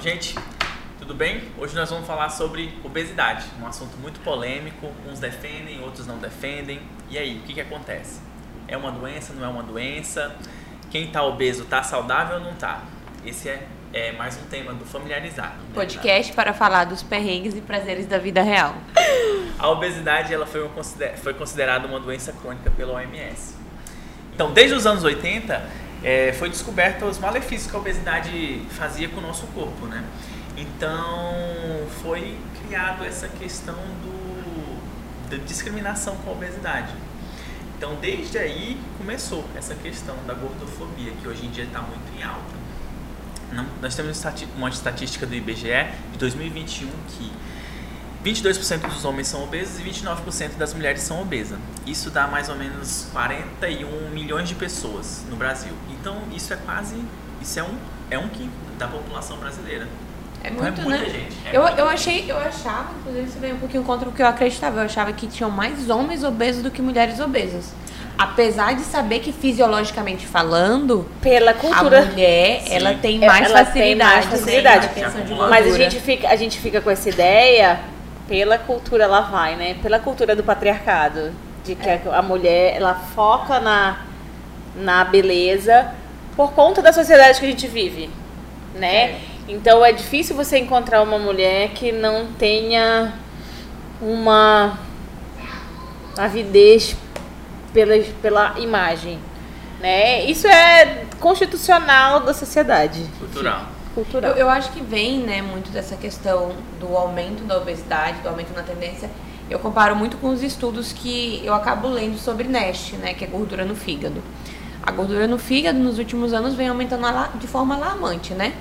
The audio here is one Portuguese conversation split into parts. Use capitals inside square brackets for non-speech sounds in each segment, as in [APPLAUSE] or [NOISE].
gente, tudo bem? Hoje nós vamos falar sobre obesidade, um assunto muito polêmico. Uns defendem, outros não defendem. E aí, o que, que acontece? É uma doença, não é uma doença? Quem está obeso está saudável ou não está? Esse é, é, mais um tema do familiarizado. Né? Podcast para falar dos perrengues e prazeres da vida real. A obesidade ela foi, uma, foi considerada uma doença crônica pela OMS. Então, desde os anos 80, é, foi descoberto os malefícios que a obesidade fazia com o nosso corpo, né? Então, foi criado essa questão do, da discriminação com a obesidade. Então, desde aí começou essa questão da gordofobia, que hoje em dia está muito em alta. Não, nós temos uma estatística do IBGE de 2021 que 22% dos homens são obesos e 29% das mulheres são obesas. Isso dá mais ou menos 41 milhões de pessoas no Brasil. Então isso é quase, isso é um, é um quinto da população brasileira. É então, muito, então é muita né? Gente. É eu, eu achei, eu achava, inclusive isso veio um pouquinho contra o que eu acreditava. Eu achava que tinham mais homens obesos do que mulheres obesas. Apesar de saber que fisiologicamente falando, pela cultura, a mulher sim. ela tem mais ela facilidade, tem mais facilidade. Mas a gente fica, a gente fica com essa ideia pela cultura lá vai, né? Pela cultura do patriarcado, de que é. a mulher ela foca na na beleza por conta da sociedade que a gente vive, né? É. Então é difícil você encontrar uma mulher que não tenha uma avidez pela, pela imagem, né? Isso é constitucional da sociedade. Cultural cultural. Eu, eu, acho que vem, né, muito dessa questão do aumento da obesidade, do aumento na tendência. Eu comparo muito com os estudos que eu acabo lendo sobre NASH, né, que é gordura no fígado. A gordura no fígado nos últimos anos vem aumentando de forma alarmante, né?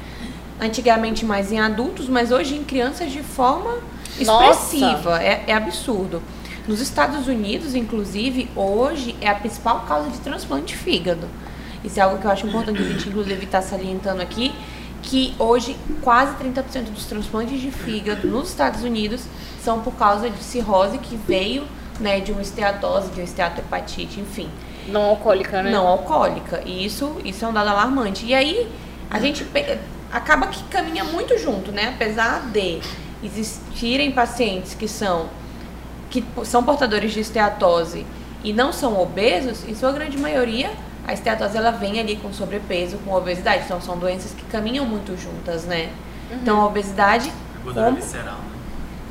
Antigamente mais em adultos, mas hoje em crianças de forma expressiva. É, é absurdo. Nos Estados Unidos, inclusive, hoje é a principal causa de transplante de fígado. Isso é algo que eu acho importante a gente, inclusive, estar tá salientando aqui, que hoje quase 30% dos transplantes de fígado nos Estados Unidos são por causa de cirrose que veio né, de uma esteatose, de uma esteatohepatite, enfim. Não alcoólica, né? Não alcoólica. E isso, isso é um dado alarmante. E aí a gente acaba que caminha muito junto, né? Apesar de existirem pacientes que são que são portadores de esteatose e não são obesos, em sua grande maioria a esteatose ela vem ali com sobrepeso, com obesidade. Então são doenças que caminham muito juntas, né? Uhum. Então a obesidade. como, visceral, né?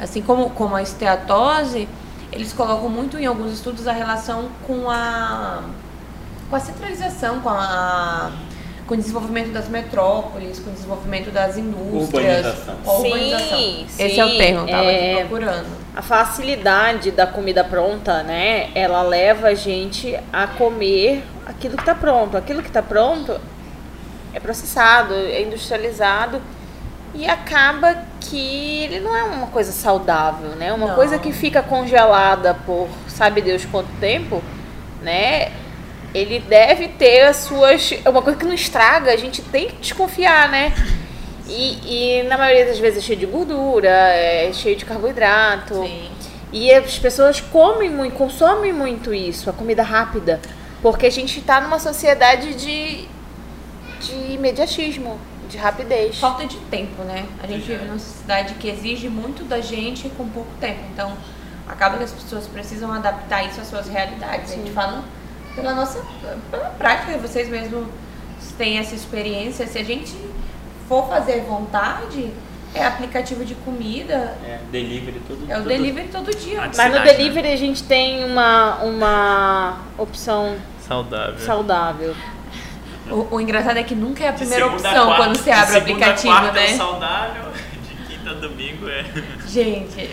Assim como, como a esteatose, eles colocam muito em alguns estudos a relação com a com a centralização, com a com o desenvolvimento das metrópoles, com o desenvolvimento das indústrias. Urbanização. Urbanização. Sim, Esse sim, é o termo, eu tava é... aqui procurando. A facilidade da comida pronta, né? Ela leva a gente a comer aquilo que está pronto. Aquilo que está pronto é processado, é industrializado e acaba que ele não é uma coisa saudável, né? Uma não. coisa que fica congelada por sabe Deus quanto tempo, né? Ele deve ter as suas. É uma coisa que não estraga, a gente tem que desconfiar, né? E, e na maioria das vezes é cheio de gordura, é cheio de carboidrato. Sim. E as pessoas comem muito, consomem muito isso, a comida rápida. Porque a gente está numa sociedade de, de imediatismo, de rapidez. Falta de tempo, né? A gente vive numa sociedade que exige muito da gente com pouco tempo. Então, acaba que as pessoas precisam adaptar isso às suas realidades. Sim. A gente fala pela nossa pela prática, vocês mesmos têm essa experiência. Se a gente for fazer vontade, é aplicativo de comida. É, delivery todo É o todo, delivery todo dia. Mas no né? delivery né? a gente tem uma, uma opção saudável. saudável. O, o engraçado é que nunca é a primeira opção quarta, quando você abre o aplicativo, quarta né? É saudável, [LAUGHS] de quinta a domingo é. Gente.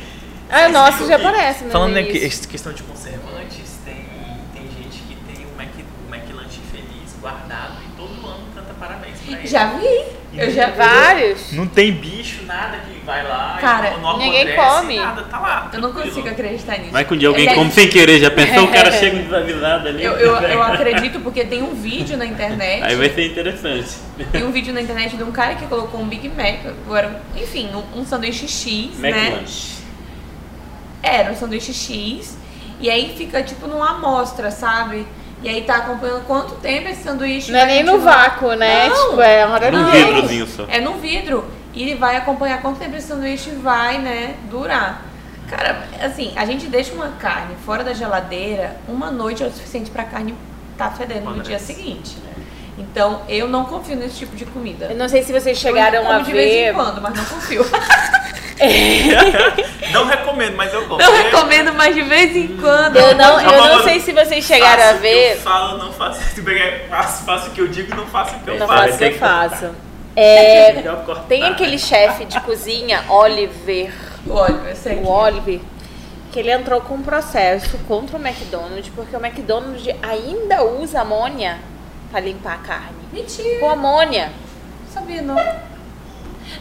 Ah, nossa, já aparece, né? Falando em questão de conservantes, tem, tem gente que tem o Mac, o McLanche feliz guardado e todo ano canta parabéns pra ele. Já vi. Eu já vi. Vários. Não tem bicho, nada que vai lá. Cara, não ninguém come. Nada, tá lá. Eu não consigo acreditar nisso. Vai que um dia alguém come sem querer, já pensou, o cara [LAUGHS] chega desavisado ali. Eu, eu, [LAUGHS] eu acredito porque tem um vídeo na internet. Aí vai ser interessante. Tem um vídeo na internet de um cara que colocou um Big Mac, agora, enfim, um, um sanduíche X, Mac né? Lunch. Era um sanduíche X. E aí fica tipo numa amostra, sabe? E aí tá acompanhando quanto tempo esse sanduíche Não é nem no vácuo, né? Não, tipo, é uma No vidrozinho só. É no vidro. e vai acompanhar quanto tempo esse sanduíche vai, né, durar. Cara, assim, a gente deixa uma carne fora da geladeira, uma noite é o suficiente pra carne estar tá fedendo no dia seguinte. Então, eu não confio nesse tipo de comida. Eu não sei se vocês chegaram eu a de ver. vez em quando, mas não confio. [LAUGHS] [LAUGHS] não recomendo, mas eu gosto. Não recomendo, mas de vez em quando. Eu não, eu não sei se vocês chegaram a ver. eu falo, não faço. Faço, faço o que eu digo, não faço o que eu não faço. Não faço o que eu faço. É, [LAUGHS] tem aquele chefe de cozinha, Oliver. O Oliver, eu sei o Oliver, que ele entrou com um processo contra o McDonald's, porque o McDonald's ainda usa amônia para limpar a carne. Mentira. Com amônia. Sabia não.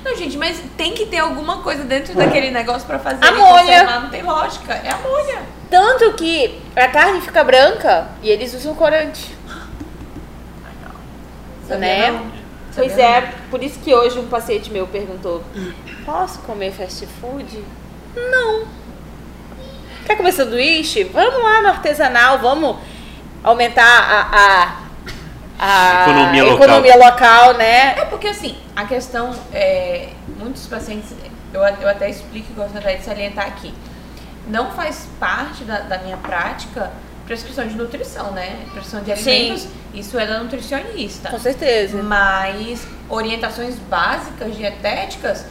Não, gente, mas tem que ter alguma coisa dentro daquele negócio para fazer amônia. Não tem lógica. É amônia. Tanto que a carne fica branca e eles usam corante. Legal. Né? Não. Pois é, por isso que hoje um paciente meu perguntou: Posso comer fast food? Não. Quer comer sanduíche? Vamos lá no artesanal, vamos aumentar a, a, a economia, economia local. local. né? É porque assim, a questão é. Muitos pacientes, eu, eu até explico e gosto até de salientar aqui. Não faz parte da, da minha prática prescrição de nutrição, né? Prescrição de alimentos, Sim. isso é da nutricionista. Com certeza. Mas orientações básicas dietéticas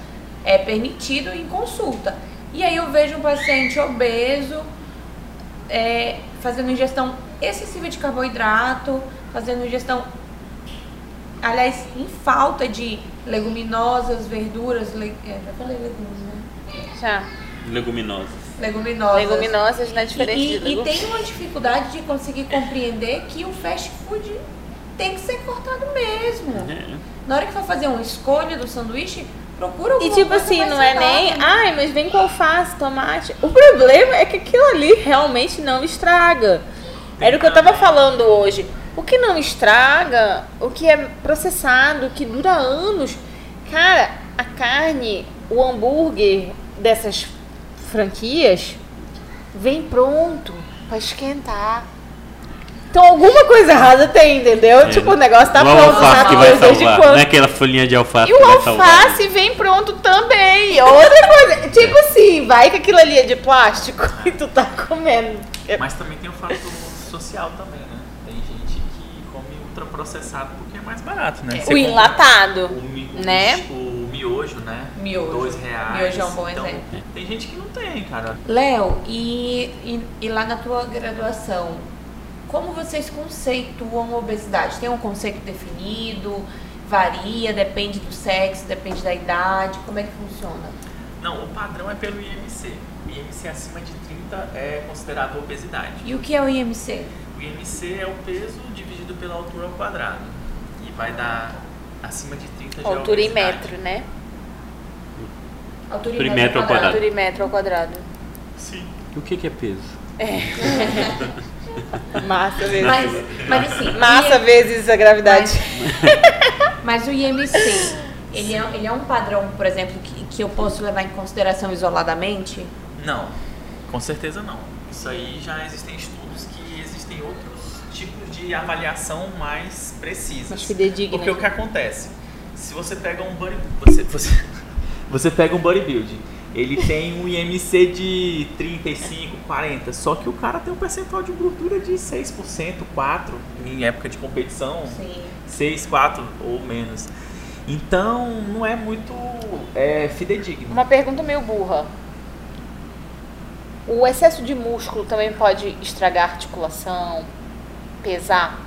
é permitido em consulta. E aí eu vejo um paciente obeso é, fazendo ingestão excessiva de carboidrato, fazendo ingestão, aliás, em falta de leguminosas, verduras, le, é, já falei legumes, né? Já. Leguminosas leguminosas. Leguminosas não é diferente e, de e tem uma dificuldade de conseguir compreender que o fast food tem que ser cortado mesmo. É. Na hora que for fazer uma escolha do sanduíche, procura alguma E tipo coisa assim, não é nem, né? ai, mas vem com alface, tomate. O problema é que aquilo ali realmente não estraga. Era o que eu tava falando hoje. O que não estraga, o que é processado, o que dura anos. Cara, a carne, o hambúrguer dessas franquias, vem pronto para esquentar. Então alguma coisa errada tem, entendeu? É, tipo, o negócio tá não pronto, alface que vai salvar. Não é aquela folhinha de alface E o alface vem pronto também. Outra coisa, tipo assim, vai que aquilo ali é de plástico [LAUGHS] e tu tá comendo. Mas também tem o fator social também, ultraprocessado porque é mais barato, né? Você o enlatado, o, né? O, miojo, né? Miojo. Dois reais. Miojo é um bom então, exemplo. Tem gente que não tem, cara. Léo, e, e, e, lá na tua graduação, como vocês conceituam obesidade? Tem um conceito definido? Varia? Depende do sexo? Depende da idade? Como é que funciona? Não, o padrão é pelo IMC. O IMC acima de 30 é considerado obesidade. E o que é o IMC? O IMC é o peso dividido pela altura ao quadrado. E vai dar acima de 30 já Altura em metro, né? Altura em metro ao quadrado. Altura em metro ao quadrado. Sim. O que, que é peso? É. [LAUGHS] Massa vezes. Mas, mas assim. Massa vezes a gravidade. Mas, [LAUGHS] mas o IMC, ele é, ele é um padrão, por exemplo, que, que eu posso levar em consideração isoladamente? Não, com certeza não. Isso aí já existem estudos de avaliação mais precisas. Mais fidedigna. Porque o que acontece? Se você pega um body, você, você, [LAUGHS] você pega um bodybuilding, ele tem um IMC de 35, 40, só que o cara tem um percentual de gordura de 6%, 4% em época de competição. Sim. 6, 4 ou menos. Então não é muito é, fidedigno. Uma pergunta meio burra. O excesso de músculo também pode estragar a articulação, pesar?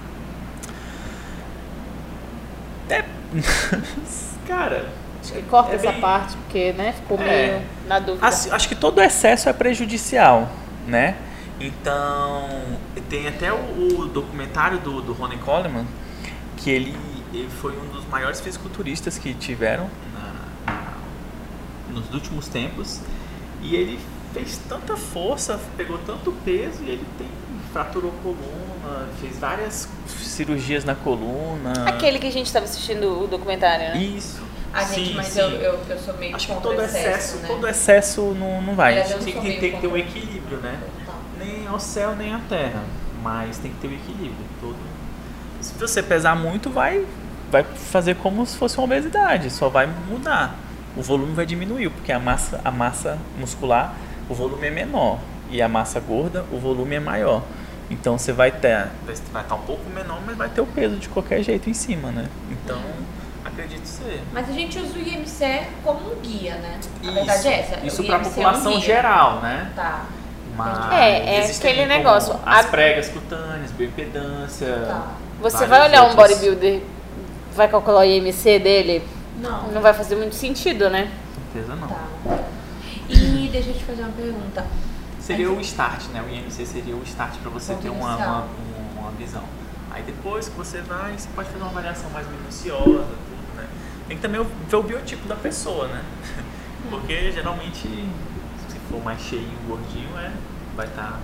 É. [LAUGHS] Cara. Acho que corta é essa bem... parte, porque, né, ficou meio é. na dúvida. Acho, acho que todo excesso é prejudicial, né? Então, tem até o, o documentário do, do Ronnie Coleman, que ele, ele, foi um dos maiores fisiculturistas que tiveram na, na, nos últimos tempos. E ele fez tanta força, pegou tanto peso e ele tem fraturou coluna, fez várias cirurgias na coluna. Aquele que a gente estava assistindo o documentário, né? Isso. Ah, gente, mas sim. Eu, eu, eu, sou meio Acho que todo excesso, excesso né? todo excesso não, não vai. Aliás, tem, que, tem que ter um equilíbrio, né? Nem ao céu, nem à terra. Mas tem que ter o um equilíbrio. Todo... Se você pesar muito, vai, vai fazer como se fosse uma obesidade. Só vai mudar. o volume vai diminuir, porque a massa, a massa muscular, o volume é menor. E a massa gorda, o volume é maior. Então você vai ter, vai estar um pouco menor, mas vai ter o peso de qualquer jeito em cima, né? Então, acredito ser. Mas a gente usa o IMC como um guia, né? A verdade é essa. Isso para a IMC é um população geral, né? Tá. Mas É, é aquele negócio, As a- pregas cutâneas, bioimpedância. Tá. Você vai olhar um outros. bodybuilder, vai calcular o IMC dele, Não. não vai fazer muito sentido, né? Com certeza não. Tá. E deixa eu te fazer uma pergunta. Seria o start, né? O IMC seria o start para você ter uma, uma, uma- visão. Aí depois que você vai, você pode fazer uma avaliação mais minuciosa, tudo, né? Tem que também ver o biotipo da pessoa, né? Porque geralmente, se for mais cheio, gordinho, é, vai estar.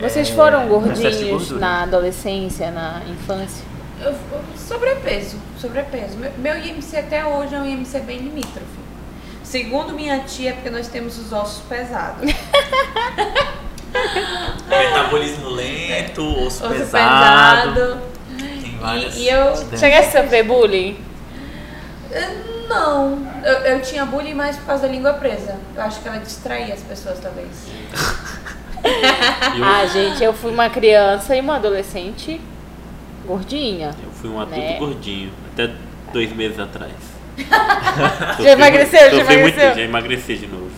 Vocês foram excesso de gordinhos na adolescência, na infância? Eu, eu- sobrepeso, sobrepeso. Meu, meu IMC até hoje é um IMC bem limítrofe. Segundo minha tia, é porque nós temos os ossos pesados. [LAUGHS] Metabolismo lento, osso, Osso pesado. pesado. Tem várias. E, e eu. Chegasse a sofrer bullying? Eh, Não, eu, eu tinha bullying mais por causa da língua presa. Eu acho que ela distraía as pessoas, talvez. Eu, [LAUGHS] Ah, gente, eu fui uma criança e uma adolescente gordinha. eu fui um adulto Né? gordinho, até dois meses atrás. Já emagreceu? Já Sofri muito, emagreceu? já emagreci de novo.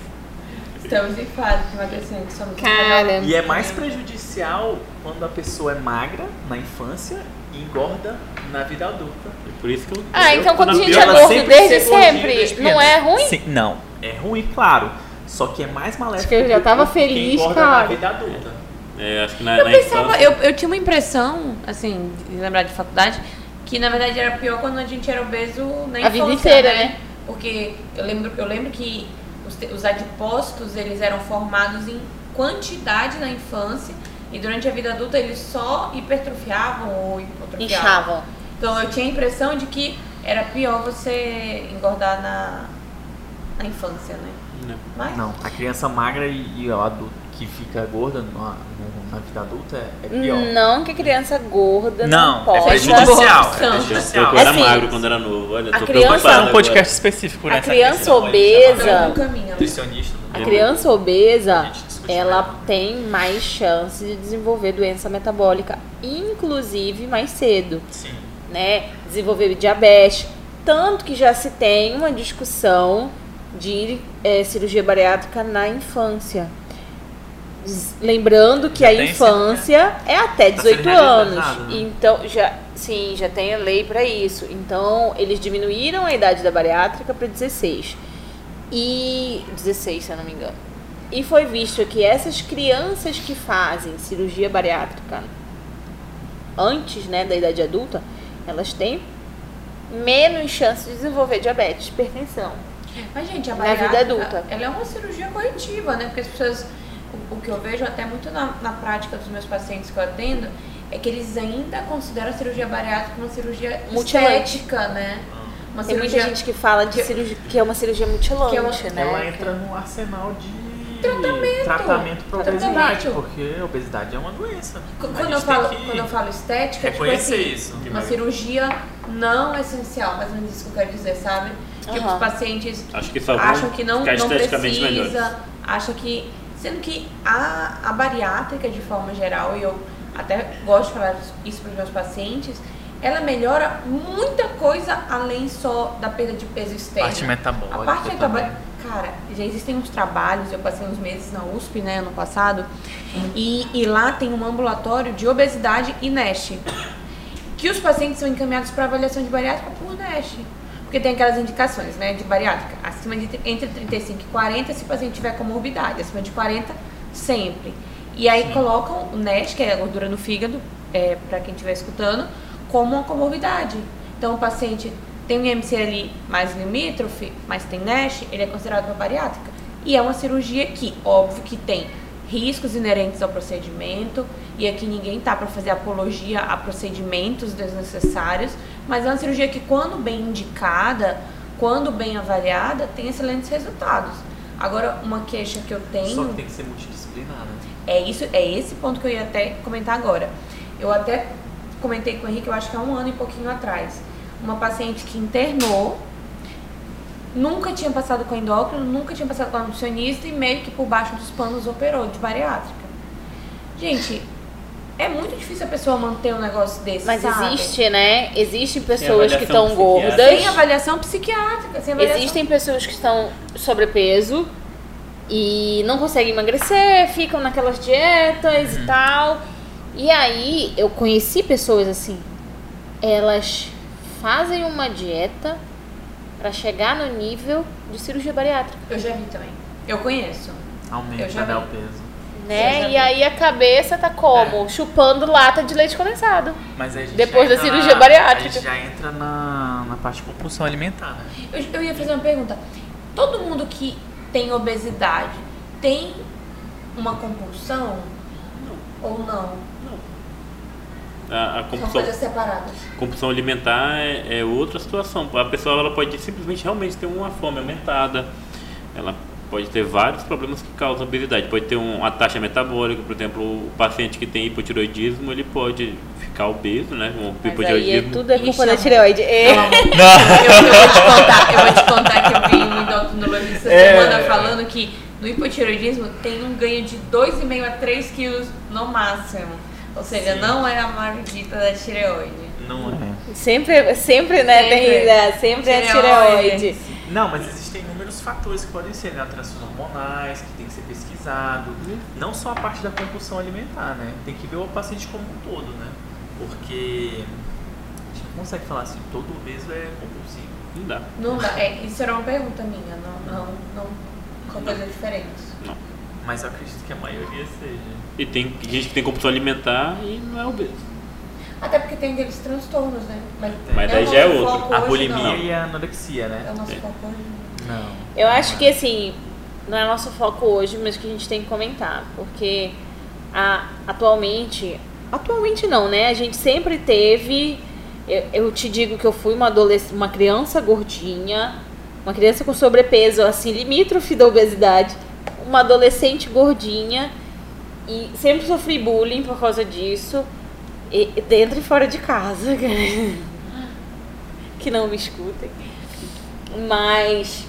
Estamos em fase de emagrecimento. Somos Cara, E é mais prejudicial quando a pessoa é magra na infância e engorda na vida adulta. É por isso que eu. Ah, eu- então quando a gente é gordo sempre desde sempre, desde não é ruim? Sim, não, é ruim, claro. Só que é mais maléfico. Acho que eu já tava feliz, cara. na vida adulta. É, acho que na, Eu na pensava, infância. eu, eu tinha uma impressão, assim, de lembrar de faculdade, que na verdade era pior quando a gente era obeso na A vida infância, inteira, né? né? Porque eu lembro, eu lembro que os, os adipócitos, eles eram formados em quantidade na infância e durante a vida adulta eles só hipertrofiavam ou hipotrofiavam. Inchavam. Então eu tinha a impressão de que era pior você engordar na, na infância, né? Né? Mas Não, a criança magra e, e o adulto que fica gorda na, no- na vida adulta é, é pior. Não que a criança gorda não, Não, é possa. prejudicial. É prejudicial. Eu era Assim, magro quando era novo, olha, a tô criança- fazer um podcast específico A nessa criança questão, pode obesa- caminho. Nutricionista. A né? criança A obesa, ela tem mais chance de desenvolver doença metabólica, inclusive mais cedo, Sim. né? Desenvolver diabetes. Tanto que já se tem uma discussão de eh, cirurgia bariátrica na infância. Lembrando que Já a infância é até Tá sendo 18 anos. realizado, né? Então, já, sim, já tem a lei para isso. Então, eles diminuíram a idade da bariátrica para 16. E 16, se eu não me engano. E foi visto que essas crianças que fazem cirurgia bariátrica antes, né, da idade adulta, elas têm menos chance de desenvolver diabetes, hipertensão. Mas, gente, a Na vida bariátrica, adulta. ela é uma cirurgia corretiva, né? Porque as pessoas, o, que eu vejo até muito na, na prática dos meus pacientes que eu atendo, é que eles ainda consideram a cirurgia bariátrica uma cirurgia Mutilante. estética, né? Uma Tem muita cirurgia gente que fala de que- cirurgia, que é uma cirurgia mutilante, que é uma- né? Ela entra no arsenal de Tratamento. tratamento para Tratamento. obesidade, porque a obesidade é uma doença. Quando eu, falo, que quando eu falo estética, tipo reconhecer assim, isso. uma cirurgia não essencial, mais ou menos isso que eu quero dizer, sabe? Tipo, Aham. os pacientes Acho que acham que não, não precisa, melhores. acham que. Sendo que a, a bariátrica, de forma geral, e eu até gosto de falar isso para os meus pacientes, ela melhora muita coisa além só da perda de peso externo. Parte metabólica. A parte metabólica, cara, já existem uns trabalhos, eu passei uns meses na USP, né, ano passado, e, e lá tem um ambulatório de obesidade e NASH, que os pacientes são encaminhados para avaliação de bariátrica por NASH. Porque tem aquelas indicações, né, de bariátrica, acima de entre 35 e 40 se o paciente tiver comorbidade, acima de 40 sempre. E aí colocam o NASH, que é a gordura no fígado, é, para quem estiver escutando, como uma comorbidade. Então o paciente tem um IMC ali mais limítrofe, mas tem NASH, ele é considerado uma bariátrica. E é uma cirurgia que, óbvio que tem riscos inerentes ao procedimento, e aqui ninguém tá para fazer apologia a procedimentos desnecessários, mas é uma cirurgia que quando bem indicada, quando bem avaliada, tem excelentes resultados. Agora, uma queixa que eu tenho Só que tem que ser multidisciplinar, né? é isso, é esse ponto que eu ia até comentar agora. Eu até comentei com o Henrique, eu acho que há um ano e pouquinho atrás, uma paciente que internou nunca tinha passado com endócrino, nunca tinha passado com a nutricionista e meio que por baixo dos panos operou de bariátrica. Gente, é muito difícil a pessoa manter um negócio desse, Mas sabe? existe, né? Existem pessoas que estão gordas. Sem avaliação psiquiátrica, sem avaliação... Existem pessoas que estão sobrepeso e não conseguem emagrecer, ficam naquelas dietas e tal. E aí eu conheci pessoas assim, elas fazem uma dieta pra chegar no nível de cirurgia bariátrica, Eu já vi também. Eu conheço. Eu Aumenta já né, vi. o peso. Né? já E aí a cabeça tá como? Chupando lata de leite condensado. Mas aí a gente Depois da cirurgia na- bariátrica. A gente já entra na, na parte de compulsão alimentar, né? Eu, eu ia fazer uma pergunta. Todo mundo que tem obesidade tem uma compulsão? Ou não? A, a São compulsão, coisas separadas. compulsão alimentar é, é outra situação. A pessoa ela pode simplesmente realmente ter uma fome aumentada. Ela pode ter vários problemas que causam obesidade. Pode ter um- uma taxa metabólica, por exemplo, o paciente que tem hipotiroidismo, ele pode ficar obeso, né? Um Mas aí é, hipotiroidismo. tudo é culpa da tireoide. É. Eu, eu vou te contar, eu vou te contar que eu vi um endocrinologista É. semana falando que no hipotiroidismo tem um ganho de 2,5 a 3 quilos no máximo. Ou seja, Sim. não é a maldita da tireoide. Não é. Sempre, sempre, né? Sempre. Tem, é, sempre é Tireoide. tireoide. Não, mas existem fatores que podem ser, né? Alterações hormonais, que tem que ser pesquisado. Não só a parte da compulsão alimentar, né? Tem que ver o paciente como um todo, né? Porque a gente não consegue falar assim, todo obeso é compulsivo. Não dá. Não dá. É, isso era uma pergunta minha, não, não, não são coisas diferentes. Não. Mas eu acredito que a maioria seja. E tem gente que tem compulsão alimentar e não é obeso. Até porque tem aqueles transtornos, né? Mas, Mas daí já é outro. A bulimia não. e a anorexia, É o né? nosso É. foco hoje. Eu acho que assim, não é nosso foco hoje, mas que a gente tem que comentar, porque a- atualmente, atualmente não, né? A gente sempre teve, eu, eu te digo que eu fui uma adolescente, uma criança gordinha, uma criança com sobrepeso, assim, limítrofe da obesidade, uma adolescente gordinha e sempre sofri bullying por causa disso, e dentro e fora de casa, [LAUGHS] que não me escutem. Mas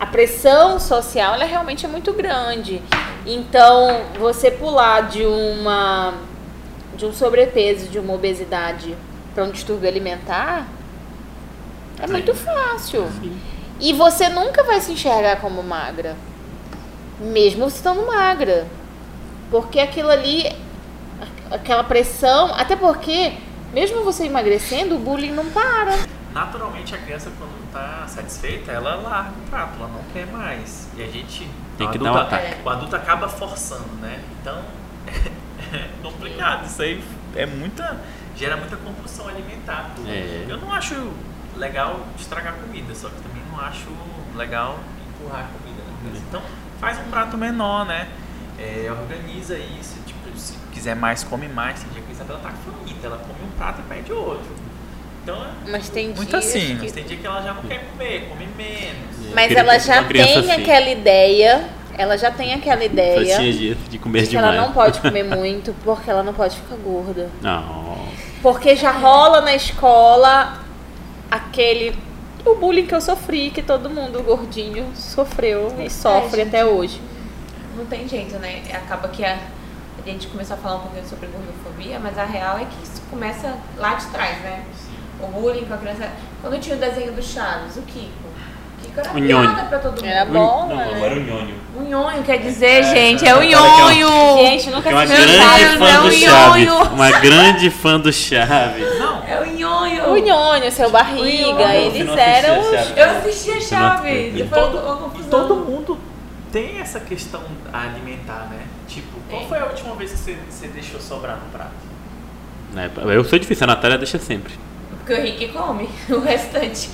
a pressão social ela realmente é muito grande. Então, você pular de uma de um sobrepeso, de uma obesidade para um distúrbio alimentar é muito fácil. E você nunca vai se enxergar como magra, mesmo estando magra. Porque aquilo ali, aquela pressão, até porque mesmo você emagrecendo, o bullying não para. Naturalmente a criança quando tá satisfeita, ela larga o prato, ela não quer mais. E a gente. Tem o que adulto, dar um ataque. O adulto acaba forçando, né? Então [LAUGHS] é complicado. Isso aí é muita. gera muita compulsão alimentar. É. Eu não acho legal estragar comida, só que também não acho legal empurrar comida na criança. Então faz um prato menor, né? É, organiza isso, tipo, se quiser mais, come mais. Tem dia que ela tá faminta, ela come um prato e pede outro. Então é Mas tem muito dias assim, que- mas tem dia que ela já não quer comer, come menos. Mas Queria ela já tem assim. aquela ideia, ela já tem aquela ideia de, de comer que demais. ela não pode comer [LAUGHS] muito porque ela não pode ficar gorda. Não. Porque já rola na escola aquele o bullying que eu sofri, que todo mundo gordinho sofreu e sofre É, gente. até hoje. Não tem jeito, né? Acaba que a, a gente começou a falar um pouquinho sobre gordofobia, mas a real é que isso começa lá de trás, né? O bullying com a criança. Quando tinha o desenho do Chaves, o Kiko. O Kiko era O piada pra todo mundo. Era bom, não, né? agora o nhonho. O nhonho quer dizer, gente, é o Fala que é uma- nhonho. Gente, nunca Que é uma assisti Meu grande Deus, fã é do o Chaves. nhonho. Uma grande fã do Chaves. Não, É o nhonho. O nhonho, seu barriga, nhonho. eles eram os Chaves? Eu assistia Chaves. E foi todo, uma e confusão. todo mundo tem essa questão alimentar, né? Tipo, qual Tem. foi a última vez que você, você deixou sobrar no prato? Né, Eu sou difícil, a Natália deixa sempre. Porque o Henrique come [LAUGHS] o restante.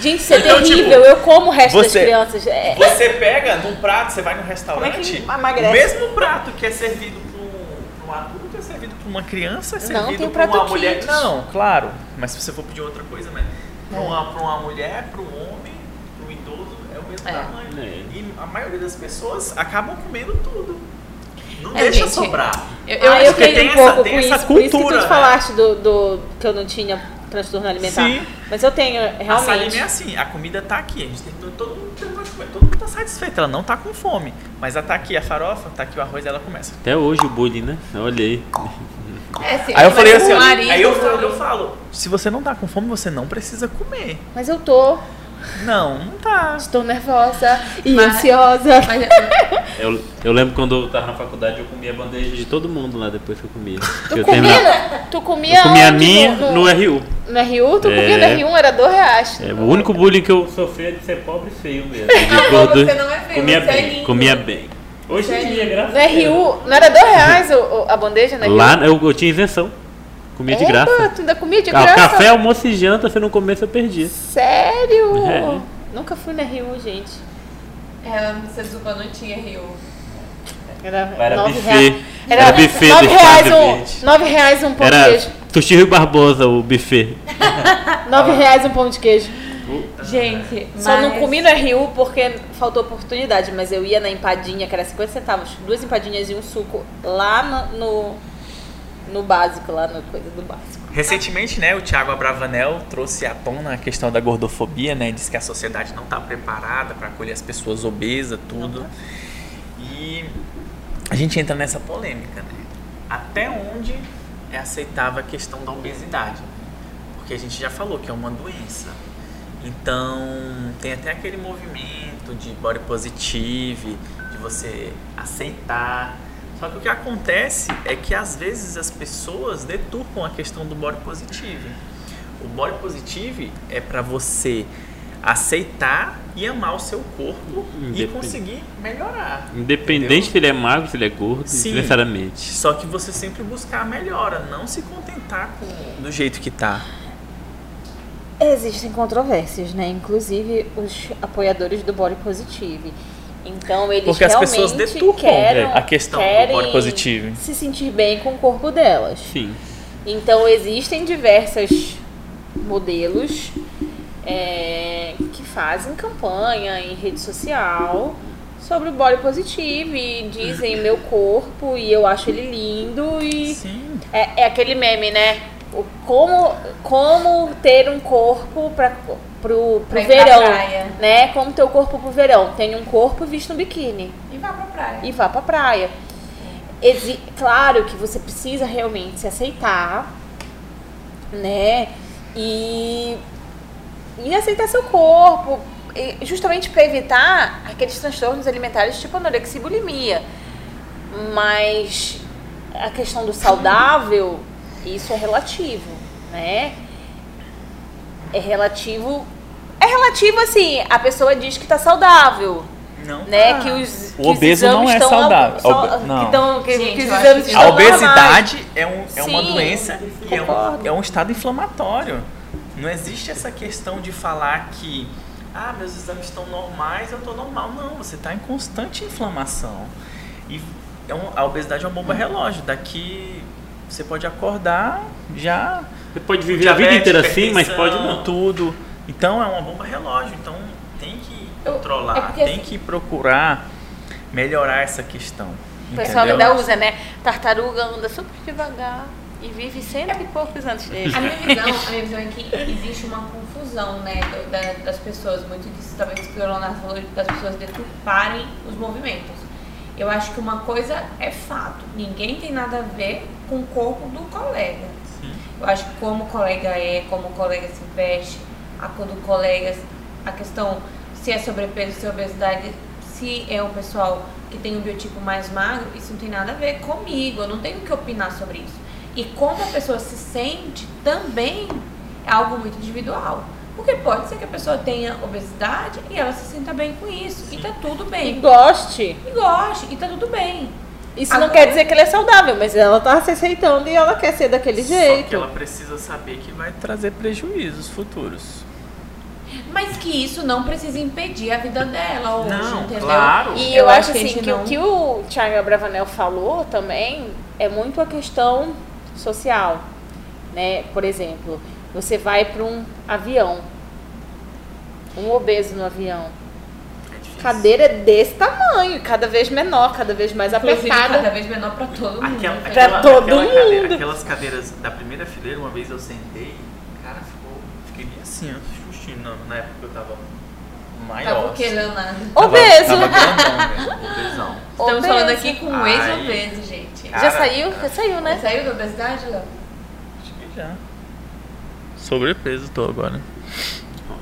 Gente, isso é Então, tipo, terrível. eu como o resto das você- crianças. É- Você pega num prato, você vai no Como é restaurante, que emagrece? o mesmo prato que é servido para um, um adulto é servido para uma criança, é Não, servido tem para uma prato mulher. Não, claro. Mas se você for pedir outra coisa, né? Para É. uma, pra uma mulher, para um homem, para um idoso, é o mesmo É. tamanho. É. E a maioria das pessoas acabam comendo tudo. Não É, deixa gente, sobrar. Eu, Eu, eu ah, acho eu que tem tenho um essa- pouco tem com essa isso. Por isso que cultura, tu né? falaste do, do que eu não tinha transtorno alimentar. Sim. Mas eu tenho, A salinha realmente. é assim, a comida tá aqui, a gente tem todo mundo tem comer, todo mundo tá satisfeito, ela não tá com fome. Mas ela tá aqui a farofa, tá aqui o arroz, ela começa. Até hoje o bullying, né? Olha aí. É, assim, Aí eu falei assim, marido- aí eu falo, eu falo, se você não tá com fome, você não precisa comer. Mas eu tô. Não, não tá. Estou nervosa e Mas- ansiosa. Mas, [LAUGHS] Eu, eu lembro quando eu tava na faculdade, eu comia bandeja de todo mundo lá depois que eu comia. Tu eu comia, terminava- no- tu comia eu comia a minha no, no RU. no RU? Tu É. comia no RU, era dois reais. É, o único bullying que eu sofri é de ser pobre e feio mesmo. [LAUGHS] De gordo. você não é feio, comia você é bem, lindo. comia bem. Hoje Você é em dia, graças No a Deus. RU, não era dois reais o- o- a bandeja no RU? Lá eu, eu tinha isenção. Comia de graça. Tu ainda comia de Ah, graça? Café, almoço e janta, se não comesse, eu perdia. Sério? É. Nunca fui na RU, gente. ela no Sezuba não tinha Rio. Era, Era nove buffet. reais. Era, Era buffet nove do reais um, nove reais um pão de Era queijo. Sushi Rio Barbosa, o buffet. [LAUGHS] Nove reais um pão de queijo. Gente, mas... Só não comi no RU porque faltou oportunidade, mas eu ia na empadinha, que era 50 centavos, duas empadinhas e um suco lá no, no, no básico, lá na coisa do básico. Recentemente, né, o Thiago Abravanel trouxe à tona a questão da gordofobia, né? Diz que a sociedade não está preparada para acolher as pessoas obesas, tudo. E a gente entra nessa polêmica, né? Até onde é aceitável a questão da obesidade? Porque a gente já falou que é uma doença. Então, tem até aquele movimento de body positive, de você aceitar. Só que o que acontece é que às vezes as pessoas deturpam a questão do body positive. O body positive é para você aceitar e amar o seu corpo e conseguir melhorar. Independente entendeu? se ele é magro, se ele é gordo, Sim. necessariamente. Só que você sempre buscar a melhora, não se contentar com do jeito que tá. Existem controvérsias, né? Inclusive os apoiadores do body positive. Então eles Porque as pessoas deturpam querem, a questão do body positive. se sentir bem com o corpo delas. Sim. Então existem diversos modelos é, que fazem campanha em rede social sobre o body positive e dizem meu corpo e eu acho ele lindo e Sim. é, é aquele meme, né? O como, como ter um corpo para pro, pro ir pra verão, praia. né? Como ter o corpo pro verão. Tem um corpo visto no biquíni E vá pra praia. e vá pra praia. Exi claro que você precisa realmente se aceitar, né? E, e aceitar seu corpo, justamente para evitar aqueles transtornos alimentares tipo anorexia e bulimia. Mas a questão do saudável, isso é relativo, né? É relativo. É relativo assim, a pessoa diz que tá saudável, Não. né? tá. Que os, O que os obeso não exames é saudável. Obe- não. Que, tão, que, Gente, que os exames estão A obesidade é, um, é uma doença e é um, concordo. é um estado inflamatóvel. Não existe essa questão de falar que ah, meus exames estão normais, eu estou normal. Não, você está em constante inflamação. E é um- a obesidade é uma bomba relógio. Daqui você pode acordar já Você pode viver a vida diabetes, inteira assim, mas pode não. Tudo. Então é uma bomba relógio. Então tem que Eu- controlar, é porque tem assim- que procurar melhorar essa questão. O pessoal ainda usa, né? Tartaruga anda super devagar e vive cento e poucos anos dele. [LAUGHS] A minha visão, a minha visão é que existe uma confusão, né, da- das pessoas, muito disso talvez que o Leonardo falou, das pessoas deturparem os movimentos. Eu acho que uma coisa é fato, ninguém tem nada a ver com o corpo do colega. Eu acho que como o colega é, como o colega se veste, a cor do colega, a questão se é sobrepeso, se é obesidade, se é um pessoal que tem um biotipo mais magro, isso não tem nada a ver comigo, eu não tenho que opinar sobre isso. E como a pessoa se sente também é algo muito individual. Porque pode ser que a pessoa tenha obesidade e ela se sinta bem com isso. E tá tudo E bem. goste. E goste, e tá tudo bem. Isso não Agora- quer dizer que ela é saudável, mas ela tá se aceitando e ela quer ser daquele Só jeito. que ela precisa saber que vai trazer prejuízos futuros. Mas que isso não precisa impedir a vida dela hoje, Não, entendeu? claro. E Eu eu, acho acho que assim que não- o que o Thiago Bravanel falou também é muito a questão social, né? Por exemplo, você vai para um avião, um obeso no avião, É. cadeira é desse tamanho, cada vez menor, cada vez mais Inclusive, apertada. cada vez menor pra todo mundo. Aquela, né? Pra aquela- todo aquela cadeira- mundo. aquelas cadeiras da primeira fileira, uma vez eu sentei, cara, ficou, fiquei bem assim. xuxinho, na- época que eu tava maior. Tava o que, assim. Leonardo? Obeso. Tava, tava grandão obesão. Estamos Obeso. falando aqui com um ex-obeso, gente. Cara, Já saiu? Já saiu, né? saiu da obesidade, Léo? Acho que já. Sobrepeso tô agora.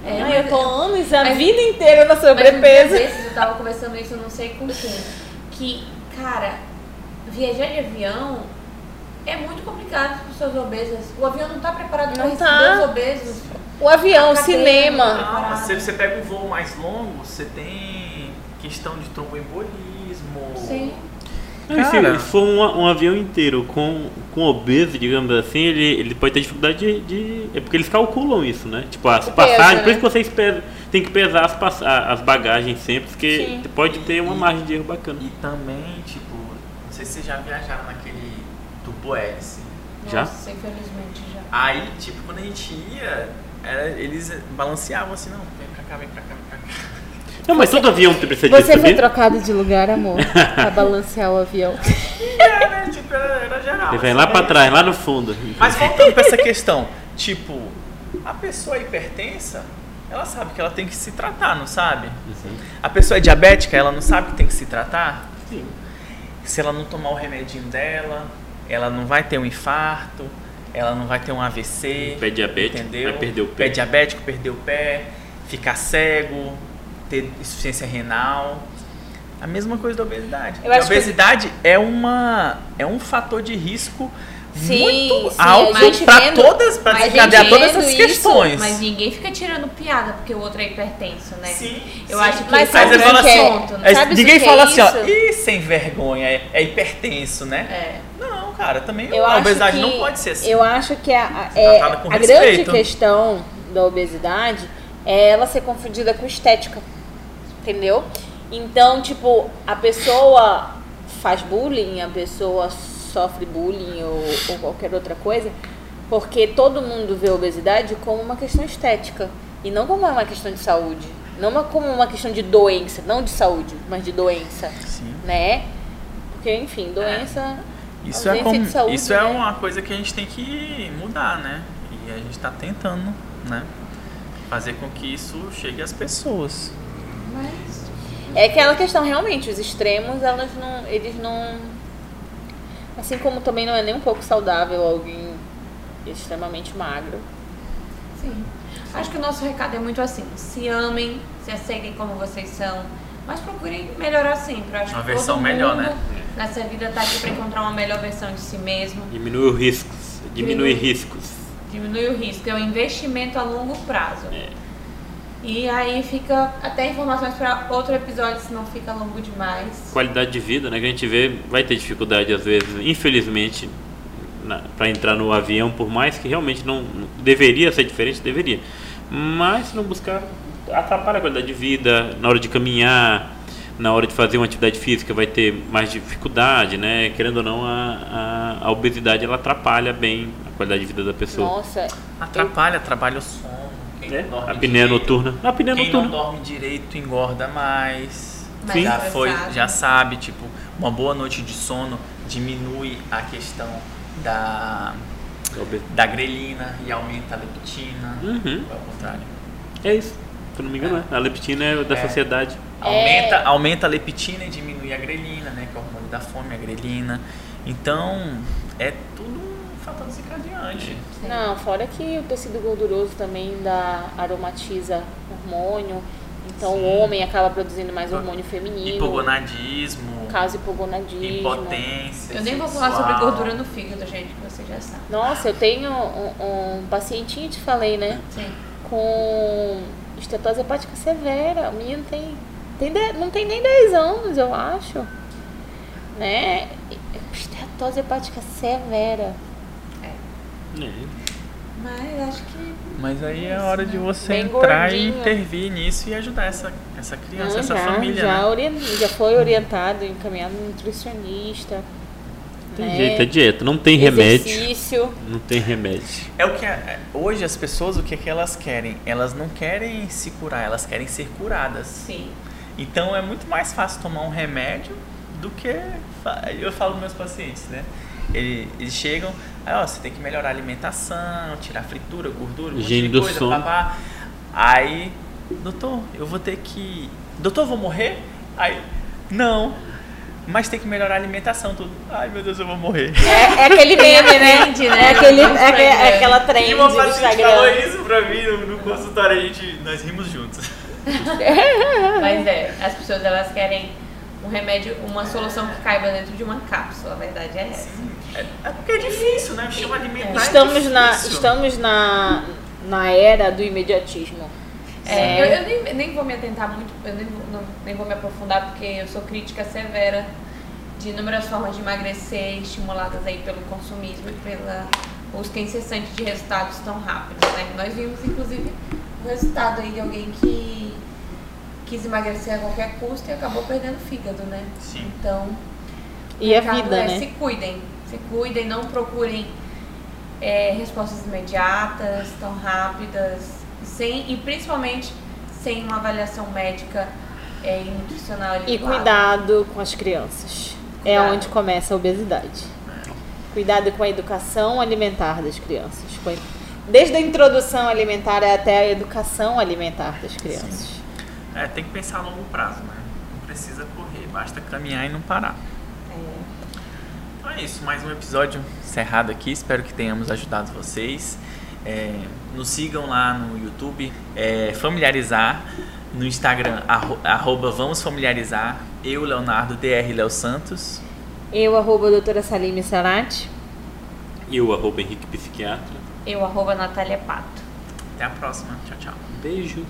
É, eu tô anos, a mas- vida inteira na Mas sobrepeso. desses eu tava conversando isso, eu não sei com quem. Que, cara, viajar de avião é muito complicado para pessoas obesas. O avião não tá preparado para Não receber tá. os obesos. O avião, o cinema. Não, mas se você pega um voo mais longo, você tem questão de tromboembolismo. Sim. E Cara. se for um, um avião inteiro com, com obeso, digamos assim, ele, ele pode ter dificuldade de, de- É porque eles calculam isso, né? Tipo, as O passagens, peso, por né? isso que vocês pesam, tem que pesar as, pass- as bagagens sempre, porque Sim. pode ter uma margem de erro bacana. E também, tipo, não sei se vocês já viajaram naquele tubo hélice. Já? Nossa, infelizmente já. Aí, tipo, quando a gente ia, era- eles balanceavam assim, não, vem pra cá, vem pra cá, vem pra cá. Não, mas todo avião precisa disso, Você foi sabia? trocado de lugar, amor, pra [LAUGHS] balancear o avião. Era, [LAUGHS] né? Tipo, era, era geral. Ele vem assim, lá pra né? trás, lá no fundo. Mas voltando pra essa questão, tipo, a pessoa hipertensa, ela sabe que ela tem que se tratar, não sabe? A pessoa é diabética, ela não sabe que tem que se tratar? Sim. Se ela não tomar o remedinho dela, ela não vai ter um infarto, ela não vai ter um AVC. Pé diabético, entendeu? vai perder o pé. Pé diabético, perder o pé, ficar cego, ter insuficiência renal. A mesma coisa da obesidade. A acho que- obesidade é, uma, é um fator de risco Sim, muito sim, alto para todas, para desencadear todas essas isso, questões. Mas ninguém fica tirando piada porque o outro é hipertenso, né? Sim, Eu sim. acho que Mas sabe é fala assim, ponto, né? aí Sabe ninguém que fala é assim, ó, ih, sem vergonha, é, é hipertenso, né? É. Não, cara, também Eu a obesidade que, não pode ser assim. Eu acho que a, a- é, a grande questão da obesidade é ela ser confundida com estética. Entendeu? Então, tipo, a pessoa faz bullying, a pessoa sofre bullying ou, ou qualquer outra coisa, porque todo mundo vê a obesidade como uma questão estética e não como uma questão de saúde. Não uma- como uma questão de doença, não de saúde, mas de doença, Sim. né? Porque, enfim, doença. Isso, é, como, de saúde, isso é né? uma coisa que a gente tem que mudar, né? E a gente está tentando, né? Fazer com que isso chegue às pessoas. Mas É aquela questão, realmente, os extremos, elas não, eles não. Assim como também não é nem um pouco saudável alguém extremamente magro. Sim. Acho que o nosso recado é muito assim: se amem, se aceitem como vocês são, mas procurem melhorar sempre. Acho Uma que versão todo melhor, né? Nessa vida tá aqui para encontrar uma melhor versão de si mesmo. Diminui os riscos. Diminui Diminui. riscos. Diminui o risco, é um investimento a longo prazo. É. E aí fica até informações para outro episódio, se não fica longo demais. Qualidade de vida, né? Que a gente vê, vai ter dificuldade às vezes, infelizmente, para entrar no avião, por mais que realmente não deveria ser diferente, deveria. Mas se não buscar, atrapalha a qualidade de vida, na hora de caminhar, na hora de fazer uma atividade física vai ter mais dificuldade, né? Querendo ou não, a, a, a obesidade ela atrapalha bem a qualidade de vida da pessoa. Nossa, Atrapalha, atrapalha o sono. Quem É, não dorme a apneia direito- noturna. A apneia Quem não noturna. dorme direito engorda mais. Já foi, já sabe, tipo, uma boa noite de sono diminui a questão da, da grelina e aumenta a leptina. Uhum. Ou ao contrário. É isso. Se eu não me engano, é. a leptina é da É. sociedade. Aumenta, aumenta a leptina e diminui a grelina, né? Que é o hormônio da fome, a grelina. Então, é tudo desencadeante. Sim. não, fora que o tecido gorduroso também dá, aromatiza hormônio. Então Sim. o homem acaba produzindo mais hormônio feminino. Hipogonadismo, Caso hipogonadismo. impotência. Eu nem vou falar sobre gordura no fígado, gente, que você já sabe. Nossa, eu tenho um, um pacientinho, te falei, né? Sim. Com estetose hepática severa. O menino tem, tem de- não tem nem 10 anos, eu acho. Né? Estetose hepática severa. É. Mas acho que. Mas aí é a hora de você Bem entrar e gordinho. intervir nisso e ajudar essa, essa criança, Não, essa já, família, já, né? orien- já foi orientado, encaminhado no nutricionista. Tem né? jeito, é dieta. Não tem remédio. Exercício. Não tem remédio. É o que a- hoje as pessoas o que, é que elas querem? Elas não querem se curar, elas querem ser curadas. Sim. Então é muito mais fácil tomar um remédio do que eu falo para meus pacientes, né? Ele- eles chegam, aí ó, você tem que melhorar a alimentação, tirar fritura, gordura, um monte Higiene de do coisa, sono. papá. Aí, doutor, eu vou ter que. Doutor, eu vou morrer? Aí, não. Mas tem que melhorar a alimentação, tudo. Ai meu Deus, eu vou morrer. É, é aquele meme, né? trend, né? É, aquele, é, é aquela trend E uma paciente falou isso pra mim no, no consultório, a gente, nós rimos juntos. [LAUGHS] Mas é, as pessoas elas querem um remédio, uma solução que caiba dentro de uma cápsula. A verdade é essa. É, é porque é difícil, né? O sistema alimentar Estamos é na, estamos na, na era do imediatismo. É, eu, eu nem, nem vou me atentar muito, eu nem vou, não- nem vou me aprofundar porque eu sou crítica severa de inúmeras formas de emagrecer estimuladas aí pelo consumismo e pela busca incessante de resultados tão rápidos, né? Nós vimos inclusive o resultado aí de alguém que quis emagrecer a qualquer custo e acabou perdendo o fígado, né? Sim. Então, E a vida, é, né? Se cuidem, se cuidem, não procurem é, respostas imediatas, tão rápidas, sem, e principalmente sem uma avaliação médica é, e nutricional E cuidado com as crianças. É Cuidado. onde começa a obesidade. Cuidado com a educação alimentar das crianças. Desde a introdução alimentar até a educação alimentar das crianças. É, tem que pensar a longo prazo, né? Não precisa correr, basta caminhar e não parar. É, Então é isso, mais um episódio encerrado aqui. Espero que tenhamos ajudado vocês. É, nos sigam lá no YouTube, é, familiarizar, no Instagram, arro- arroba vamos familiarizar. Eu, Leonardo, DR Léo Santos. Eu, arroba doutora Salime Salati. E o arroba Henrique Psiquiatra. eu, arroba Natália Pato. Até a próxima. Tchau, tchau. Beijo.